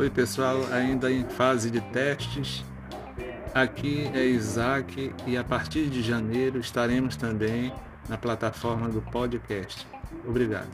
Oi, pessoal, ainda em fase de testes. Aqui é Isaac e a partir de janeiro estaremos também na plataforma do podcast. Obrigado.